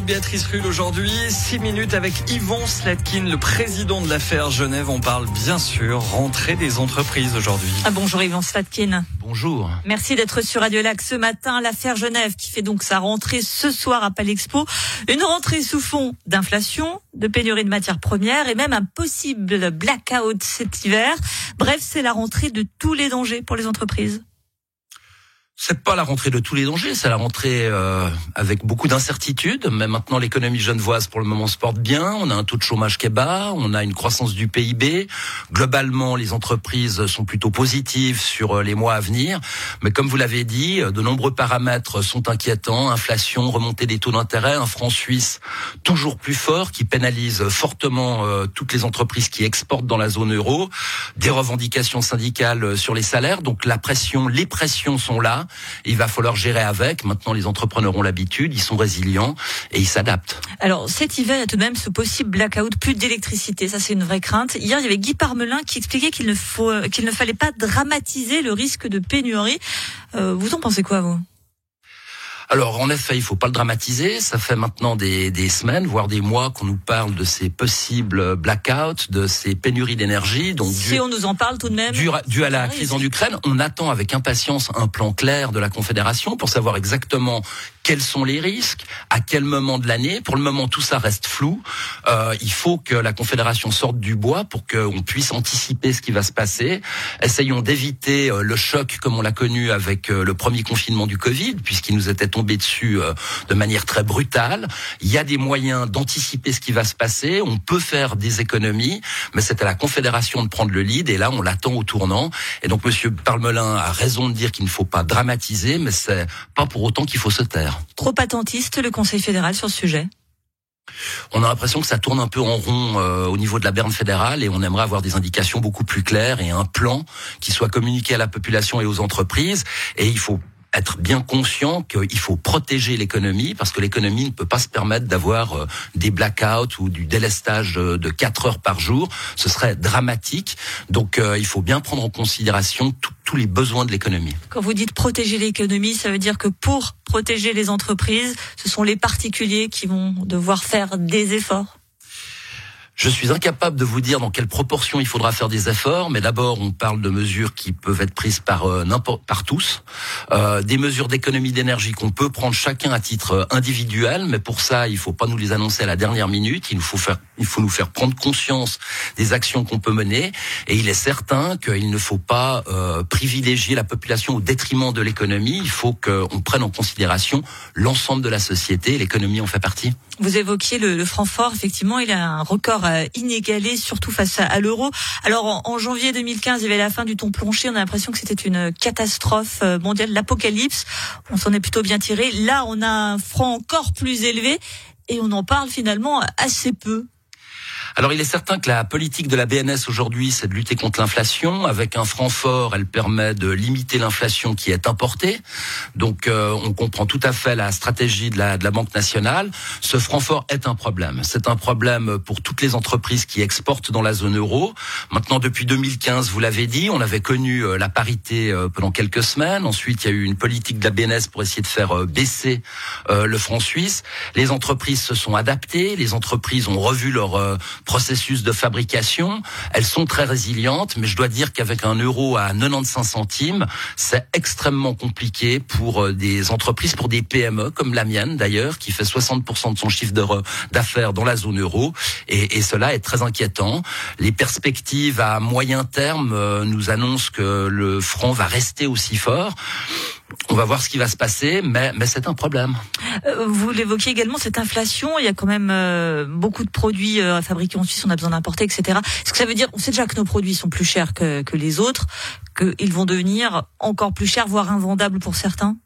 de Béatrice Rulle aujourd'hui. Six minutes avec Yvon Slatkin, le président de l'affaire Genève. On parle bien sûr rentrée des entreprises aujourd'hui. Ah, bonjour Yvon Slatkin. Bonjour. Merci d'être sur Radio Lac ce matin. L'affaire Genève qui fait donc sa rentrée ce soir à Palexpo. Une rentrée sous fond d'inflation, de pénurie de matières premières et même un possible blackout cet hiver. Bref, c'est la rentrée de tous les dangers pour les entreprises c'est pas la rentrée de tous les dangers, c'est la rentrée euh, avec beaucoup d'incertitudes. Mais maintenant, l'économie genevoise, pour le moment, se porte bien. On a un taux de chômage qui est bas, on a une croissance du PIB. Globalement, les entreprises sont plutôt positives sur euh, les mois à venir. Mais comme vous l'avez dit, de nombreux paramètres sont inquiétants. Inflation, remontée des taux d'intérêt, un franc suisse toujours plus fort qui pénalise fortement euh, toutes les entreprises qui exportent dans la zone euro. Des revendications syndicales sur les salaires. Donc la pression, les pressions sont là. Il va falloir gérer avec. Maintenant, les entrepreneurs ont l'habitude, ils sont résilients et ils s'adaptent. Alors, cet hiver, il y a tout de même ce possible blackout, plus d'électricité. Ça, c'est une vraie crainte. Hier, il y avait Guy Parmelin qui expliquait qu'il ne faut, qu'il ne fallait pas dramatiser le risque de pénurie. Euh, vous en pensez quoi, vous? Alors en effet, il faut pas le dramatiser. Ça fait maintenant des, des semaines, voire des mois, qu'on nous parle de ces possibles blackouts, de ces pénuries d'énergie. Donc si on nous en parle tout de même, dû, à la crise en Ukraine, on attend avec impatience un plan clair de la Confédération pour savoir exactement quels sont les risques, à quel moment de l'année. Pour le moment, tout ça reste flou. Euh, il faut que la Confédération sorte du bois pour qu'on puisse anticiper ce qui va se passer. Essayons d'éviter euh, le choc comme on l'a connu avec euh, le premier confinement du Covid, puisqu'il nous était tombé dessus euh, de manière très brutale. Il y a des moyens d'anticiper ce qui va se passer. On peut faire des économies, mais c'est à la Confédération de prendre le lead. Et là, on l'attend au tournant. Et donc, Monsieur Parmelin a raison de dire qu'il ne faut pas dramatiser, mais c'est pas pour autant qu'il faut se taire. Trop attentiste le Conseil fédéral sur ce sujet? On a l'impression que ça tourne un peu en rond euh, au niveau de la berne fédérale et on aimerait avoir des indications beaucoup plus claires et un plan qui soit communiqué à la population et aux entreprises. Et il faut être bien conscient qu'il faut protéger l'économie parce que l'économie ne peut pas se permettre d'avoir euh, des blackouts ou du délestage euh, de 4 heures par jour. Ce serait dramatique. Donc euh, il faut bien prendre en considération tous les besoins de l'économie. Quand vous dites protéger l'économie, ça veut dire que pour protéger les entreprises, ce sont les particuliers qui vont devoir faire des efforts je suis incapable de vous dire dans quelle proportion il faudra faire des efforts, mais d'abord on parle de mesures qui peuvent être prises par euh, n'importe par tous, euh, des mesures d'économie d'énergie qu'on peut prendre chacun à titre euh, individuel, mais pour ça il faut pas nous les annoncer à la dernière minute, il faut faire il faut nous faire prendre conscience des actions qu'on peut mener, et il est certain qu'il ne faut pas euh, privilégier la population au détriment de l'économie, il faut qu'on prenne en considération l'ensemble de la société, l'économie en fait partie. Vous évoquiez le, le franc fort, effectivement il a un record euh, inégalé, surtout face à, l'euro. Alors en, janvier 2015, il y avait la fin du ton plancher. On a l'impression que c'était une catastrophe euh, mondiale, l'apocalypse. On s'en est plutôt bien tiré. Là, on a un franc encore plus élevé et on en parle finalement assez peu. Alors il est certain que la politique de la BNS aujourd'hui, c'est de lutter contre l'inflation. Avec un franc fort, elle permet de limiter l'inflation qui est importée. Donc euh, on comprend tout à fait la stratégie de la, de la Banque nationale. Ce franc fort est un problème. C'est un problème pour toutes les entreprises qui exportent dans la zone euro. Maintenant, depuis 2015, vous l'avez dit, on avait connu euh, la parité euh, pendant quelques semaines. Ensuite, il y a eu une politique de la BNS pour essayer de faire baisser le franc suisse. Les entreprises se sont adaptées. Les entreprises ont revu leur processus de fabrication. Elles sont très résilientes, mais je dois dire qu'avec un euro à 95 centimes, c'est extrêmement compliqué pour euh, des entreprises, pour des PME comme la mienne d'ailleurs, qui fait 60% de son chiffre d'affaires dans la zone euro, et, et, cela est très inquiétant. Les perspectives à moyen terme euh, nous annoncent que le franc va rester aussi fort. On va voir ce qui va se passer, mais, mais c'est un problème. Euh, vous l'évoquiez également, cette inflation, il y a quand même euh, beaucoup de produits euh, fabriqués en Suisse, on a besoin d'importer, etc. Est-ce que ça veut dire, on sait déjà que nos produits sont plus chers que, que les autres, qu'ils vont devenir encore plus chers, voire invendables pour certains?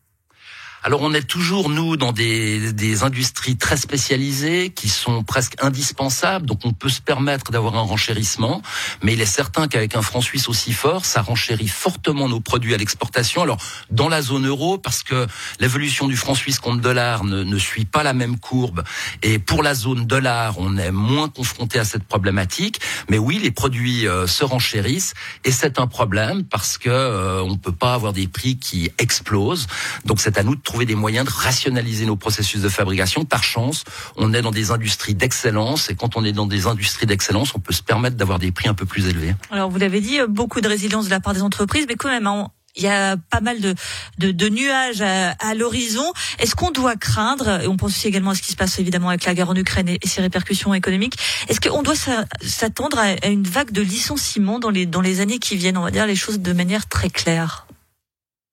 Alors on est toujours nous dans des, des, industries très spécialisées qui sont presque indispensables, donc on peut se permettre d'avoir un renchérissement, mais il est certain qu'avec un franc suisse aussi fort, ça renchérit fortement nos produits à l'exportation. Alors dans la zone euro, parce que l'évolution du franc suisse contre dollar ne, ne, suit pas la même courbe, et pour la zone dollar, on est moins confronté à cette problématique. Mais oui, les produits euh, se renchérissent, et c'est un problème parce que euh, on peut pas avoir des prix qui explosent. Donc c'est à nous de trouver des moyens de rationaliser nos processus de fabrication. Par chance, on est dans des industries d'excellence et quand on est dans des industries d'excellence, on peut se permettre d'avoir des prix un peu plus élevés. Alors vous l'avez dit, beaucoup de résilience de la part des entreprises, mais quand même, hein, il y a pas mal de, de, de nuages à, à l'horizon. Est-ce qu'on doit craindre, et on pense aussi également à ce qui se passe évidemment avec la guerre en Ukraine et, ses répercussions économiques, est-ce qu'on doit s'attendre à, une vague de licenciements dans les, dans les années qui viennent On va dire les choses de manière très claire?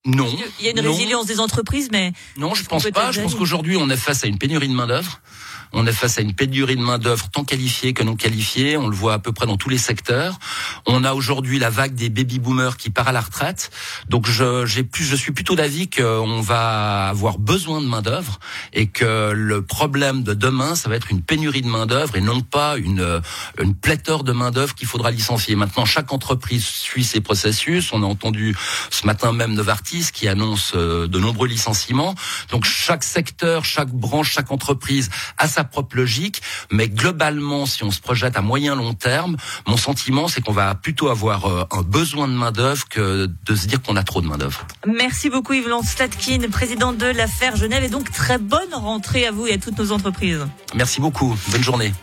Non. Il y a une résilience des entreprises, mais non, je pense pas. Je pense qu'aujourd'hui, on est face à une pénurie de main d'œuvre. On est face à une pénurie de main d'œuvre tant qualifiée que non qualifiée. On le voit à peu près dans tous les secteurs. On a aujourd'hui la vague des baby boomers qui part à la retraite. Donc je, plus, je suis plutôt d'avis qu'on va avoir besoin de main d'œuvre et que le problème de demain, ça va être une pénurie de main d'œuvre et non pas une une pléthore de main d'œuvre qu'il faudra licencier. Maintenant, chaque entreprise suit ses processus. On a entendu ce matin même Novartis qui annonce euh, de nombreux licenciements. Donc chaque secteur, chaque branche, chaque entreprise a propre logique, mais globalement, si on se projette à moyen long terme, mon sentiment, c'est qu'on va plutôt avoir euh, un besoin de main d'œuvre que de se dire qu'on a trop de main d'œuvre. Merci beaucoup Yves Statkin, président de l'affaire Genève, et donc très bonne rentrée à vous et à toutes nos entreprises. Merci beaucoup. Bonne journée.